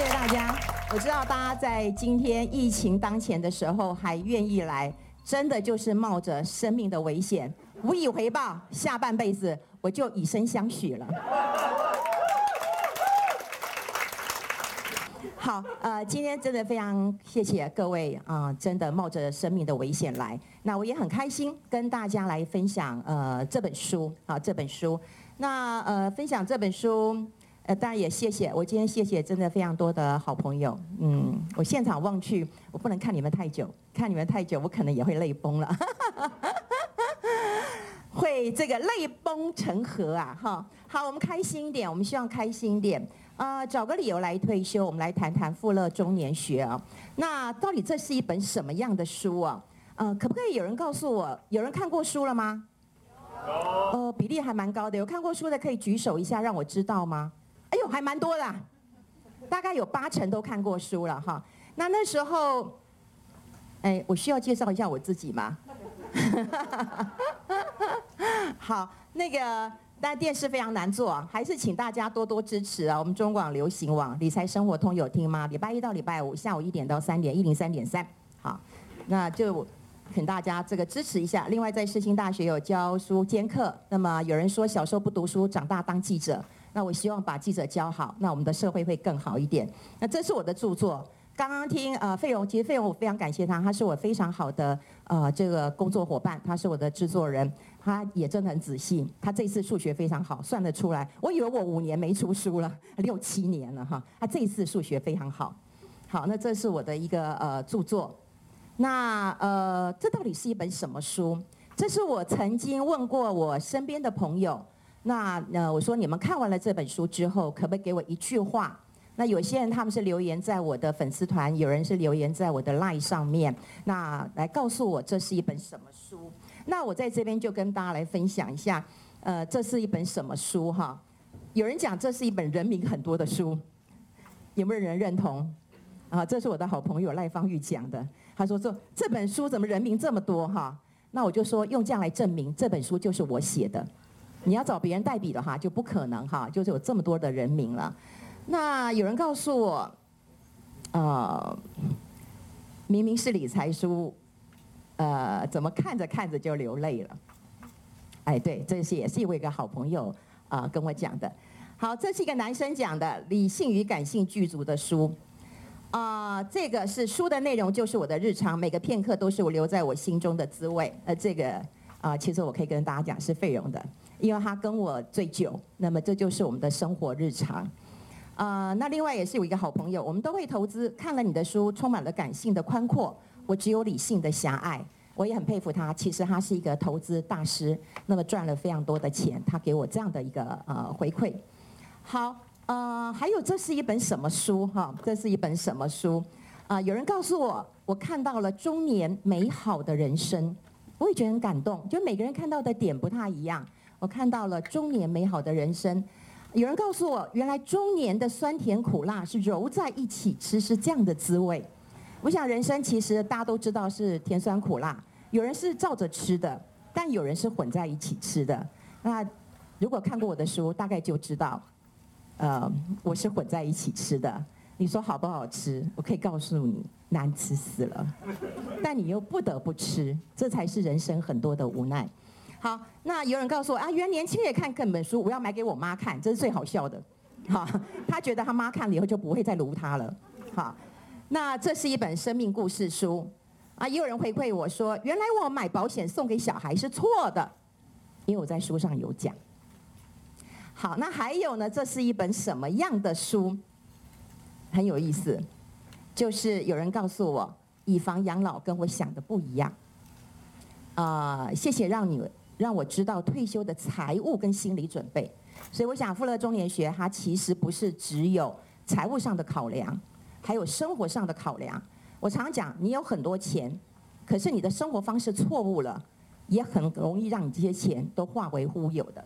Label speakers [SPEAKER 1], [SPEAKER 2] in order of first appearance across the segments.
[SPEAKER 1] 谢谢大家。我知道大家在今天疫情当前的时候还愿意来，真的就是冒着生命的危险，无以回报，下半辈子我就以身相许了。好，呃，今天真的非常谢谢各位啊、真的冒着生命的危险来，那我也很开心跟大家来分享呃这本书啊这本书，那呃分享这本书，呃当然也谢谢我今天谢谢真的非常多的好朋友，嗯，我现场望去，我不能看你们太久，看你们太久我可能也会泪崩了，会这个泪崩成河啊哈，好，我们开心一点，我们希望开心一点。啊、呃，找个理由来退休，我们来谈谈富乐中年学啊。那到底这是一本什么样的书啊？呃，可不可以有人告诉我，有人看过书了吗？有。呃，比例还蛮高的，有看过书的可以举手一下，让我知道吗？有，还蛮多的，大概有八成都看过书了哈。那那时候，哎，我需要介绍一下我自己吗？好，那个。但电视非常难做，还是请大家多多支持啊！我们中广流行网理财生活通有听吗？礼拜一到礼拜五下午一点到三点，一零三点三。好，那就请大家这个支持一下。另外，在世新大学有教书兼课。那么有人说小时候不读书，长大当记者。那我希望把记者教好，那我们的社会会更好一点。那这是我的著作。刚刚听呃费荣，其实费荣我非常感谢他，他是我非常好的呃这个工作伙伴，他是我的制作人，他也真的很仔细，他这次数学非常好，算得出来。我以为我五年没出书了，六七年了哈，他这一次数学非常好。好，那这是我的一个呃著作，那呃这到底是一本什么书？这是我曾经问过我身边的朋友，那呃我说你们看完了这本书之后，可不可以给我一句话？那有些人他们是留言在我的粉丝团，有人是留言在我的 LINE 上面，那来告诉我这是一本什么书。那我在这边就跟大家来分享一下，呃，这是一本什么书哈？有人讲这是一本人名很多的书，有没有人认同？啊，这是我的好朋友赖芳玉讲的，他说这这本书怎么人名这么多哈？那我就说用这样来证明这本书就是我写的。你要找别人代笔的话就不可能哈，就是有这么多的人名了。那有人告诉我，呃，明明是理财书，呃，怎么看着看着就流泪了？哎，对，这是也是我一个好朋友啊、跟我讲的。好，这是一个男生讲的《理性与感性具足的书》啊、这个是书的内容，就是我的日常，每个片刻都是我留在我心中的滋味。呃，这个啊、其实我可以跟大家讲是费用的，因为他跟我最久，那么这就是我们的生活日常。啊、呃，那另外也是有一个好朋友，我们都会投资。看了你的书，充满了感性的宽阔，我只有理性的狭隘。我也很佩服他，其实他是一个投资大师，那么赚了非常多的钱，他给我这样的一个呃回馈。好，呃，还有这是一本什么书哈？这是一本什么书？啊、有人告诉我，我看到了中年美好的人生，我也觉得很感动。就每个人看到的点不太一样，我看到了中年美好的人生。有人告诉我，原来中年的酸甜苦辣是揉在一起吃，是这样的滋味。我想人生其实大家都知道是甜酸苦辣，有人是照着吃的，但有人是混在一起吃的。那如果看过我的书，大概就知道，呃，我是混在一起吃的。你说好不好吃？我可以告诉你，难吃死了。但你又不得不吃，这才是人生很多的无奈。好，那有人告诉我啊，原来年轻人也看这本书，我要买给我妈看，这是最好笑的。好，他觉得他妈看了以后就不会再卢他了。好，那这是一本生命故事书啊。也有人回馈我说，原来我买保险送给小孩是错的，因为我在书上有讲。好，那还有呢？这是一本什么样的书？很有意思，就是有人告诉我，以防养老跟我想的不一样。啊、呃，谢谢让你。让我知道退休的财务跟心理准备，所以我想富乐中年学它其实不是只有财务上的考量，还有生活上的考量。我常讲，你有很多钱，可是你的生活方式错误了，也很容易让你这些钱都化为乌有的。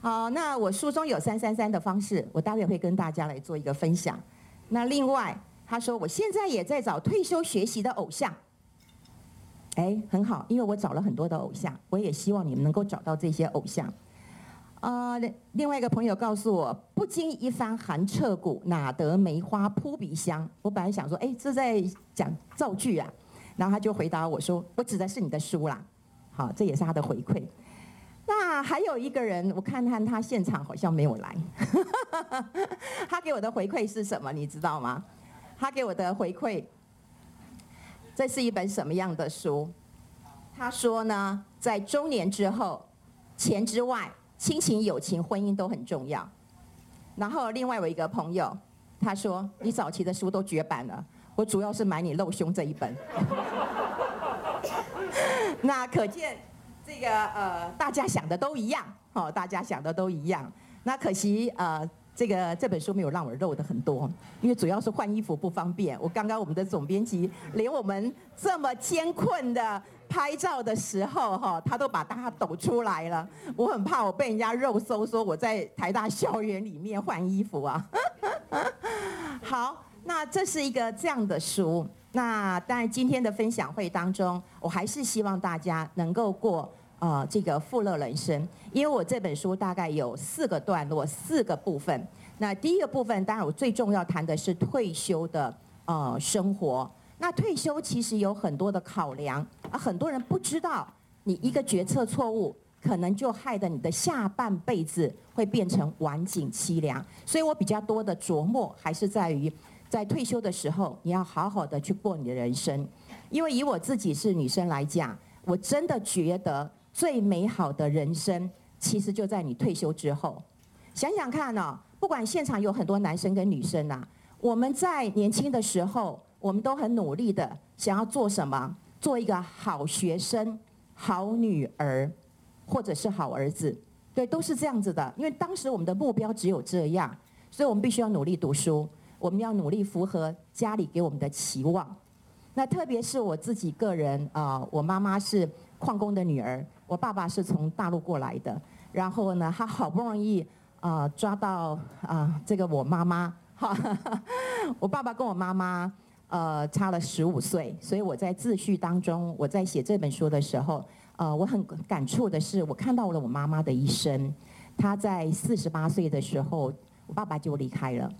[SPEAKER 1] 好，那我书中有三三三的方式，我待会会跟大家来做一个分享。那另外，他说我现在也在找退休学习的偶像。哎，很好，因为我找了很多的偶像，我也希望你们能够找到这些偶像。啊，另外一个朋友告诉我，不经一番寒彻骨，哪得梅花扑鼻香。我本来想说，哎，这在讲造句啊，然后他就回答我说，我指的是你的书啦。好，这也是他的回馈。那还有一个人，我看看他现场好像没有来。他给我的回馈是什么？你知道吗？他给我的回馈，这是一本什么样的书？他说呢，在中年之后，钱之外。亲情、友情、婚姻都很重要。然后另外有一个朋友，他说：“你早期的书都绝版了，我主要是买你露胸这一本。”那可见这个呃，大家想的都一样，哦，大家想的都一样。那可惜呃。这个这本书没有让我露的很多，因为主要是换衣服不方便。我刚刚我们的总编辑连我们这么艰困的拍照的时候，哈，他都把大家抖出来了。我很怕我被人家肉搜，说我在台大校园里面换衣服啊。好，那这是一个这样的书。那当然今天的分享会当中，我还是希望大家能够过。啊、呃，这个富乐人生，因为我这本书大概有四个段落，四个部分。那第一个部分，当然我最重要谈的是退休的呃生活。那退休其实有很多的考量啊，很多人不知道，你一个决策错误，可能就害得你的下半辈子会变成晚景凄凉。所以我比较多的琢磨还是在于，在退休的时候，你要好好的去过你的人生。因为以我自己是女生来讲，我真的觉得。最美好的人生，其实就在你退休之后。想想看哦，不管现场有很多男生跟女生呐，我们在年轻的时候，我们都很努力的想要做什么？做一个好学生、好女儿，或者是好儿子，对，都是这样子的。因为当时我们的目标只有这样，所以我们必须要努力读书，我们要努力符合家里给我们的期望。那特别是我自己个人啊、我妈妈是矿工的女儿。我爸爸是从大陆过来的，然后呢，他好不容易啊、抓到啊、这个我妈妈哈，我爸爸跟我妈妈呃差了十五岁，所以我在自序当中，我在写这本书的时候，呃，我很感触的是，我看到了我妈妈的一生。她在四十八岁的时候，我爸爸就离开了。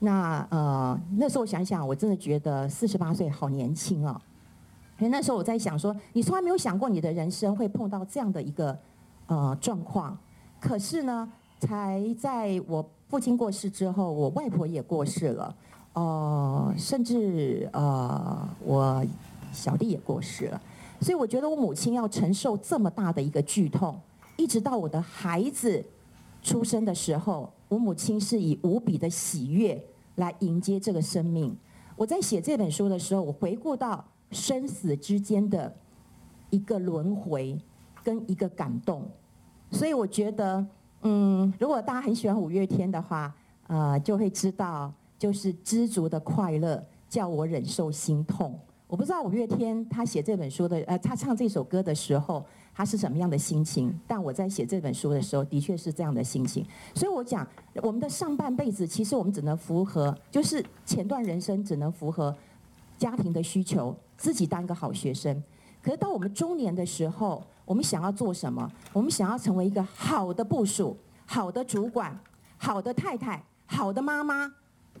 [SPEAKER 1] 那呃那时候想想，我真的觉得四十八岁好年轻哦。那时候我在想说，你从来没有想过你的人生会碰到这样的一个呃状况。可是呢，才在我父亲过世之后，我外婆也过世了，呃，甚至呃我小弟也过世了。所以我觉得我母亲要承受这么大的一个剧痛，一直到我的孩子出生的时候，我母亲是以无比的喜悦来迎接这个生命。我在写这本书的时候，我回顾到。生死之间的一个轮回跟一个感动，所以我觉得，嗯，如果大家很喜欢五月天的话，呃，就会知道，就是知足的快乐叫我忍受心痛。我不知道五月天他写这本书的，呃，他唱这首歌的时候，他是什么样的心情？但我在写这本书的时候，的确是这样的心情。所以我讲，我们的上半辈子，其实我们只能符合，就是前段人生只能符合家庭的需求。自己当一个好学生，可是到我们中年的时候，我们想要做什么？我们想要成为一个好的部署、好的主管、好的太太、好的妈妈。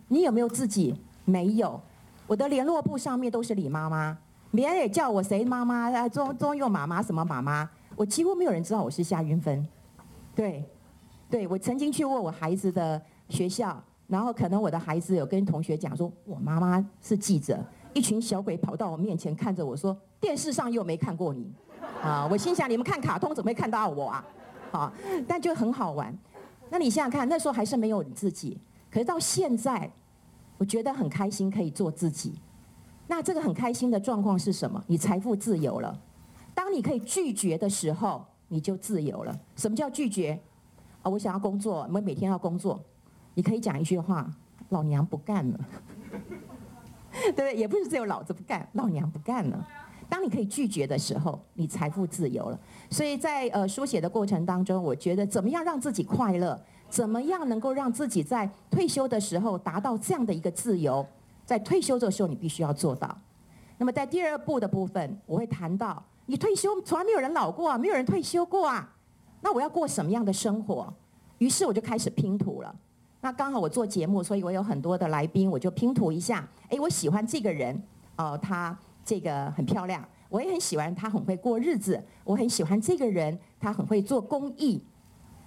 [SPEAKER 1] 你有没有自己？没有。我的联络簿上面都是李妈妈，别人也叫我谁妈妈啊，中中用妈妈什么妈妈。我几乎没有人知道我是夏云芬。对，对，我曾经去过我孩子的学校，然后可能我的孩子有跟同学讲说，我妈妈是记者。一群小鬼跑到我面前，看着我说：“电视上又没看过你，啊！”我心想：“你们看卡通怎么会看到我啊？”好，但就很好玩。那你想想看，那时候还是没有你自己，可是到现在，我觉得很开心，可以做自己。那这个很开心的状况是什么？你财富自由了。当你可以拒绝的时候，你就自由了。什么叫拒绝？啊，我想要工作，我们每天要工作，你可以讲一句话：“老娘不干了。” 对？也不是只有老子不干，老娘不干了。当你可以拒绝的时候，你财富自由了。所以在呃书写的过程当中，我觉得怎么样让自己快乐，怎么样能够让自己在退休的时候达到这样的一个自由，在退休的时候你必须要做到。那么在第二步的部分，我会谈到，你退休从来没有人老过啊，没有人退休过啊。那我要过什么样的生活？于是我就开始拼图了。那刚好我做节目，所以我有很多的来宾，我就拼图一下。哎，我喜欢这个人，哦，他这个很漂亮。我也很喜欢他，很会过日子。我很喜欢这个人，他很会做公益。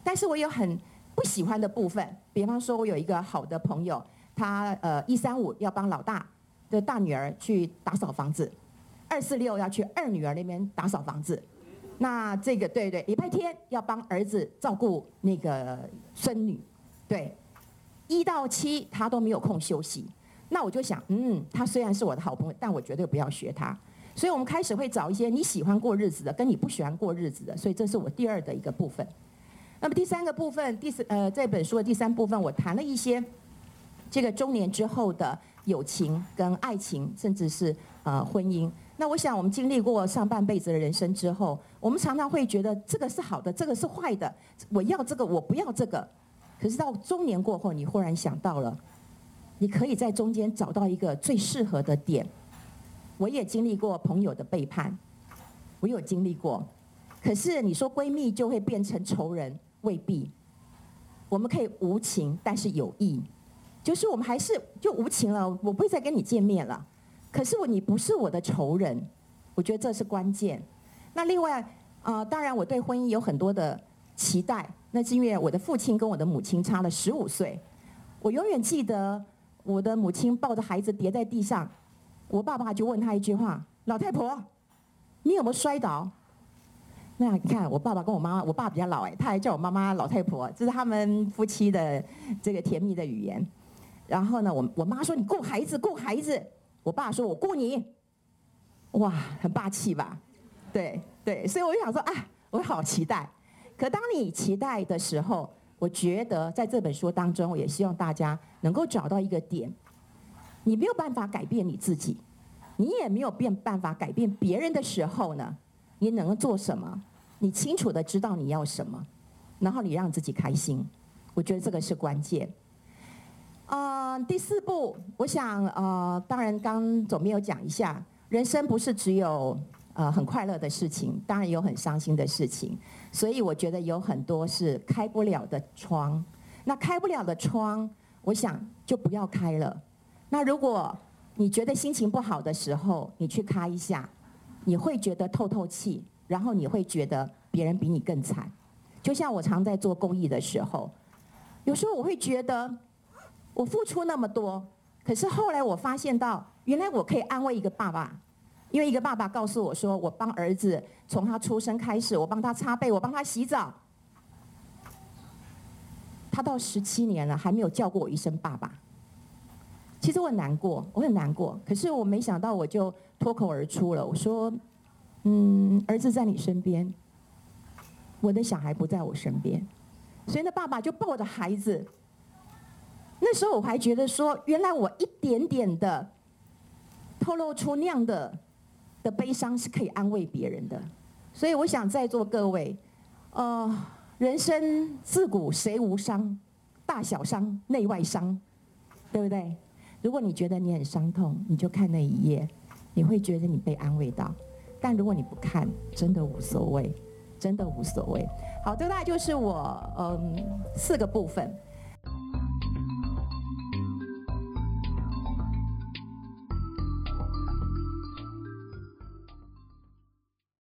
[SPEAKER 1] 但是我有很不喜欢的部分，比方说，我有一个好的朋友，他呃一三五要帮老大的大女儿去打扫房子，二四六要去二女儿那边打扫房子。那这个对对，礼拜天要帮儿子照顾那个孙女，对，一到七他都没有空休息。那我就想，嗯，他虽然是我的好朋友，但我绝对不要学他。所以我们开始会找一些你喜欢过日子的，跟你不喜欢过日子的。所以这是我第二的一个部分。那么第三个部分，第四呃这本书的第三部分，我谈了一些这个中年之后的友情跟爱情，甚至是呃婚姻。那我想我们经历过上半辈子的人生之后，我们常常会觉得这个是好的，这个是坏的，我要这个，我不要这个。可是到中年过后，你忽然想到了，你可以在中间找到一个最适合的点。我也经历过朋友的背叛，我有经历过。可是你说闺蜜就会变成仇人，未必。我们可以无情，但是有意，就是我们还是就无情了，我不会再跟你见面了。可是我你不是我的仇人，我觉得这是关键。那另外啊、呃，当然我对婚姻有很多的期待，那是因为我的父亲跟我的母亲差了十五岁。我永远记得我的母亲抱着孩子跌在地上。我爸爸就问他一句话：“老太婆，你有没有摔倒？”那你看，我爸爸跟我妈妈，我爸比较老哎，他还叫我妈妈老太婆，这是他们夫妻的这个甜蜜的语言。然后呢，我我妈说：“你顾孩子，顾孩子。”我爸说：“我顾你。”哇，很霸气吧？对对，所以我就想说啊，我好期待。可当你期待的时候，我觉得在这本书当中，我也希望大家能够找到一个点。你没有办法改变你自己，你也没有变办法改变别人的时候呢，你能够做什么？你清楚的知道你要什么，然后你让自己开心，我觉得这个是关键。啊、呃，第四步，我想呃，当然刚总编有讲一下，人生不是只有呃很快乐的事情，当然有很伤心的事情，所以我觉得有很多是开不了的窗。那开不了的窗，我想就不要开了。那如果你觉得心情不好的时候，你去开一下，你会觉得透透气，然后你会觉得别人比你更惨。就像我常在做公益的时候，有时候我会觉得我付出那么多，可是后来我发现到，原来我可以安慰一个爸爸，因为一个爸爸告诉我说，我帮儿子从他出生开始，我帮他擦背，我帮他洗澡，他到十七年了还没有叫过我一声爸爸。其实我很难过，我很难过。可是我没想到，我就脱口而出了，我说：“嗯，儿子在你身边，我的小孩不在我身边。”所以那爸爸就抱着孩子。那时候我还觉得说，原来我一点点的透露出那样的的悲伤是可以安慰别人的。所以我想在座各位，呃，人生自古谁无伤？大小伤、内外伤，对不对？如果你觉得你很伤痛，你就看那一页，你会觉得你被安慰到。但如果你不看，真的无所谓，真的无所谓。好，这大概就是我嗯四个部分。